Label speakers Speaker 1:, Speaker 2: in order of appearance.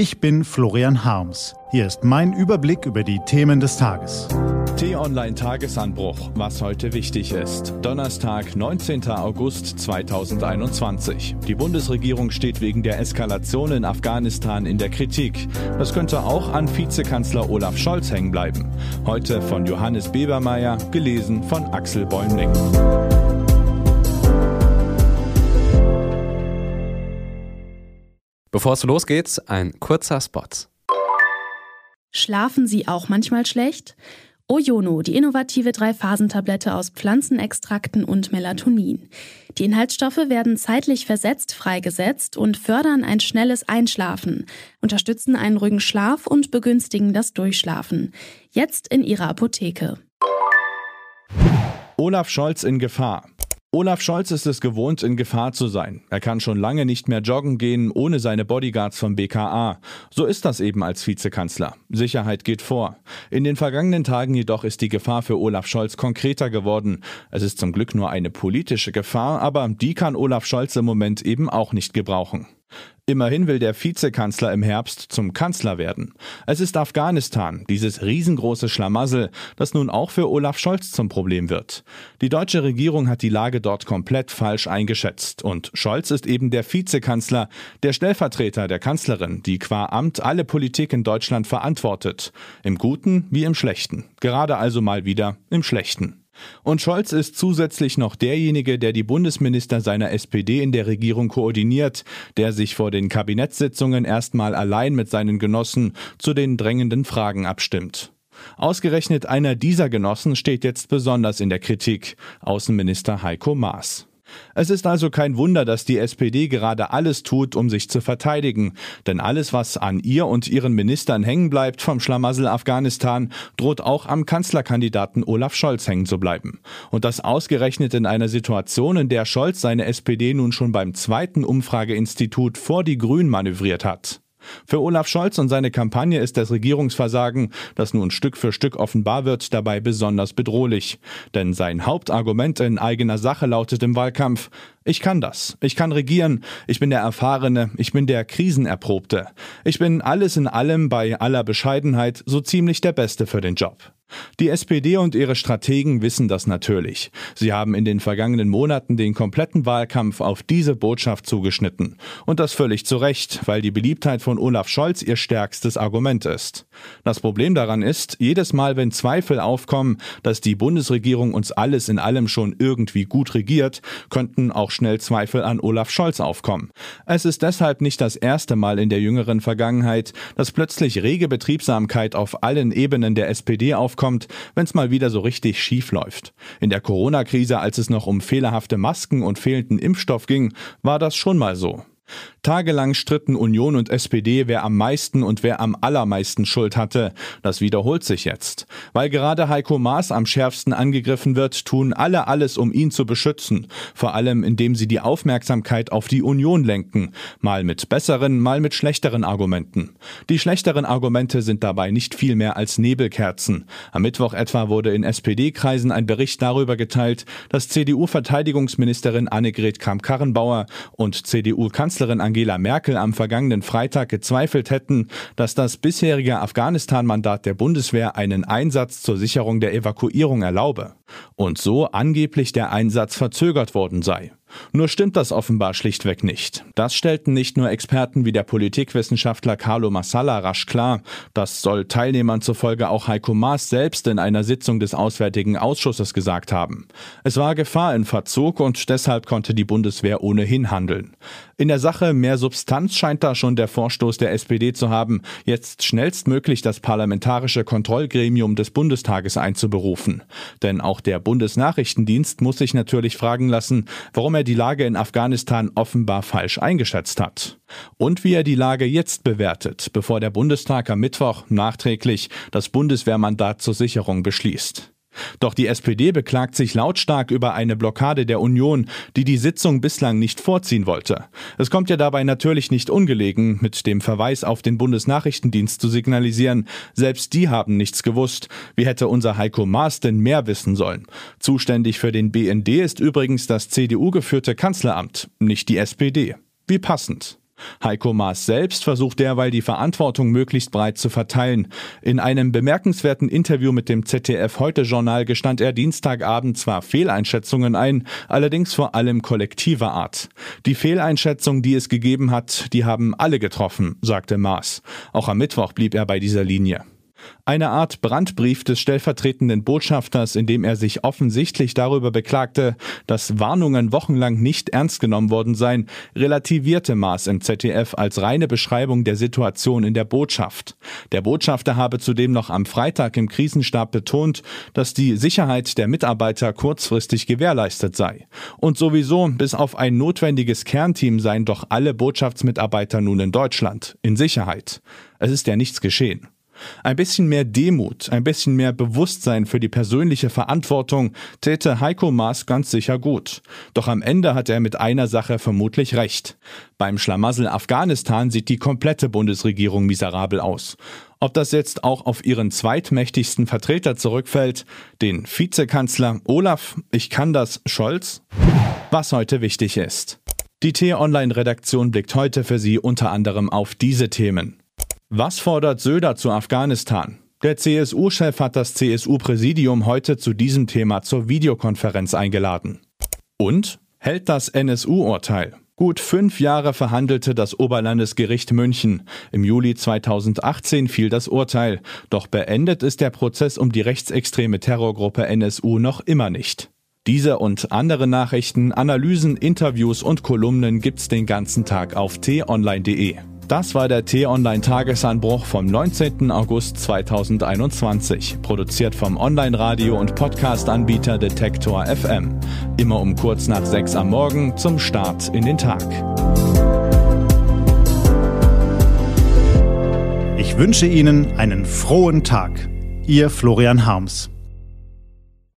Speaker 1: Ich bin Florian Harms. Hier ist mein Überblick über die Themen des Tages.
Speaker 2: T-Online Tagesanbruch, was heute wichtig ist. Donnerstag, 19. August 2021. Die Bundesregierung steht wegen der Eskalation in Afghanistan in der Kritik. Das könnte auch an Vizekanzler Olaf Scholz hängen bleiben. Heute von Johannes Bebermeier, gelesen von Axel Bäumling.
Speaker 3: Bevor es losgeht, ein kurzer Spot.
Speaker 4: Schlafen Sie auch manchmal schlecht? Ojono, die innovative Drei-Phasen-Tablette aus Pflanzenextrakten und Melatonin. Die Inhaltsstoffe werden zeitlich versetzt freigesetzt und fördern ein schnelles Einschlafen, unterstützen einen ruhigen Schlaf und begünstigen das Durchschlafen. Jetzt in Ihrer Apotheke.
Speaker 2: Olaf Scholz in Gefahr. Olaf Scholz ist es gewohnt, in Gefahr zu sein. Er kann schon lange nicht mehr joggen gehen, ohne seine Bodyguards vom BKA. So ist das eben als Vizekanzler. Sicherheit geht vor. In den vergangenen Tagen jedoch ist die Gefahr für Olaf Scholz konkreter geworden. Es ist zum Glück nur eine politische Gefahr, aber die kann Olaf Scholz im Moment eben auch nicht gebrauchen. Immerhin will der Vizekanzler im Herbst zum Kanzler werden. Es ist Afghanistan, dieses riesengroße Schlamassel, das nun auch für Olaf Scholz zum Problem wird. Die deutsche Regierung hat die Lage dort komplett falsch eingeschätzt und Scholz ist eben der Vizekanzler, der Stellvertreter der Kanzlerin, die qua Amt alle Politik in Deutschland verantwortet. Im Guten wie im Schlechten. Gerade also mal wieder im Schlechten. Und Scholz ist zusätzlich noch derjenige, der die Bundesminister seiner SPD in der Regierung koordiniert, der sich vor den Kabinettssitzungen erstmal allein mit seinen Genossen zu den drängenden Fragen abstimmt. Ausgerechnet einer dieser Genossen steht jetzt besonders in der Kritik, Außenminister Heiko Maas. Es ist also kein Wunder, dass die SPD gerade alles tut, um sich zu verteidigen, denn alles, was an ihr und ihren Ministern hängen bleibt vom Schlamassel Afghanistan, droht auch am Kanzlerkandidaten Olaf Scholz hängen zu bleiben. Und das ausgerechnet in einer Situation, in der Scholz seine SPD nun schon beim zweiten Umfrageinstitut vor die Grünen manövriert hat. Für Olaf Scholz und seine Kampagne ist das Regierungsversagen, das nun Stück für Stück offenbar wird, dabei besonders bedrohlich. Denn sein Hauptargument in eigener Sache lautet im Wahlkampf, ich kann das. Ich kann regieren. Ich bin der Erfahrene. Ich bin der Krisenerprobte. Ich bin alles in allem bei aller Bescheidenheit so ziemlich der Beste für den Job. Die SPD und ihre Strategen wissen das natürlich. Sie haben in den vergangenen Monaten den kompletten Wahlkampf auf diese Botschaft zugeschnitten. Und das völlig zu Recht, weil die Beliebtheit von Olaf Scholz ihr stärkstes Argument ist. Das Problem daran ist, jedes Mal, wenn Zweifel aufkommen, dass die Bundesregierung uns alles in allem schon irgendwie gut regiert, könnten auch schnell Zweifel an Olaf Scholz aufkommen. Es ist deshalb nicht das erste Mal in der jüngeren Vergangenheit, dass plötzlich rege Betriebsamkeit auf allen Ebenen der SPD aufkommt, wenn es mal wieder so richtig schief läuft. In der Corona-Krise, als es noch um fehlerhafte Masken und fehlenden Impfstoff ging, war das schon mal so. Tagelang stritten Union und SPD, wer am meisten und wer am allermeisten Schuld hatte. Das wiederholt sich jetzt. Weil gerade Heiko Maas am schärfsten angegriffen wird, tun alle alles, um ihn zu beschützen. Vor allem, indem sie die Aufmerksamkeit auf die Union lenken. Mal mit besseren, mal mit schlechteren Argumenten. Die schlechteren Argumente sind dabei nicht viel mehr als Nebelkerzen. Am Mittwoch etwa wurde in SPD-Kreisen ein Bericht darüber geteilt, dass CDU-Verteidigungsministerin Annegret Kramp-Karrenbauer und CDU-Kanzlerin Angela Merkel am vergangenen Freitag gezweifelt hätten, dass das bisherige Afghanistan-Mandat der Bundeswehr einen Einsatz zur Sicherung der Evakuierung erlaube und so angeblich der Einsatz verzögert worden sei. Nur stimmt das offenbar schlichtweg nicht. Das stellten nicht nur Experten wie der Politikwissenschaftler Carlo Massala rasch klar, das soll Teilnehmern zufolge auch Heiko Maas selbst in einer Sitzung des Auswärtigen Ausschusses gesagt haben. Es war Gefahr in Verzug und deshalb konnte die Bundeswehr ohnehin handeln. In der Sache mehr Substanz scheint da schon der Vorstoß der SPD zu haben, jetzt schnellstmöglich das parlamentarische Kontrollgremium des Bundestages einzuberufen. Denn auch der Bundesnachrichtendienst muss sich natürlich fragen lassen, warum er er die Lage in Afghanistan offenbar falsch eingeschätzt hat. Und wie er die Lage jetzt bewertet, bevor der Bundestag am Mittwoch nachträglich das Bundeswehrmandat zur Sicherung beschließt. Doch die SPD beklagt sich lautstark über eine Blockade der Union, die die Sitzung bislang nicht vorziehen wollte. Es kommt ja dabei natürlich nicht ungelegen, mit dem Verweis auf den Bundesnachrichtendienst zu signalisieren, selbst die haben nichts gewusst. Wie hätte unser Heiko Maas denn mehr wissen sollen? Zuständig für den BND ist übrigens das CDU geführte Kanzleramt, nicht die SPD. Wie passend. Heiko Maas selbst versucht derweil die Verantwortung möglichst breit zu verteilen. In einem bemerkenswerten Interview mit dem ZDF Heute Journal gestand er Dienstagabend zwar Fehleinschätzungen ein, allerdings vor allem kollektiver Art. Die Fehleinschätzung, die es gegeben hat, die haben alle getroffen, sagte Maas. Auch am Mittwoch blieb er bei dieser Linie. Eine Art Brandbrief des stellvertretenden Botschafters, in dem er sich offensichtlich darüber beklagte, dass Warnungen wochenlang nicht ernst genommen worden seien, relativierte Maas im ZDF als reine Beschreibung der Situation in der Botschaft. Der Botschafter habe zudem noch am Freitag im Krisenstab betont, dass die Sicherheit der Mitarbeiter kurzfristig gewährleistet sei. Und sowieso, bis auf ein notwendiges Kernteam seien doch alle Botschaftsmitarbeiter nun in Deutschland, in Sicherheit. Es ist ja nichts geschehen. Ein bisschen mehr Demut, ein bisschen mehr Bewusstsein für die persönliche Verantwortung täte Heiko Maas ganz sicher gut. Doch am Ende hat er mit einer Sache vermutlich recht. Beim Schlamassel Afghanistan sieht die komplette Bundesregierung miserabel aus. Ob das jetzt auch auf ihren zweitmächtigsten Vertreter zurückfällt, den Vizekanzler Olaf, ich kann das, Scholz? Was heute wichtig ist. Die T-Online-Redaktion blickt heute für Sie unter anderem auf diese Themen. Was fordert Söder zu Afghanistan? Der CSU-Chef hat das CSU-Präsidium heute zu diesem Thema zur Videokonferenz eingeladen. Und hält das NSU-Urteil? Gut fünf Jahre verhandelte das Oberlandesgericht München. Im Juli 2018 fiel das Urteil. Doch beendet ist der Prozess um die rechtsextreme Terrorgruppe NSU noch immer nicht. Diese und andere Nachrichten, Analysen, Interviews und Kolumnen gibt's den ganzen Tag auf t-online.de. Das war der T-Online-Tagesanbruch vom 19. August 2021, produziert vom Online-Radio- und Podcast-Anbieter Detektor FM. Immer um kurz nach sechs am Morgen zum Start in den Tag.
Speaker 1: Ich wünsche Ihnen einen frohen Tag. Ihr Florian Harms.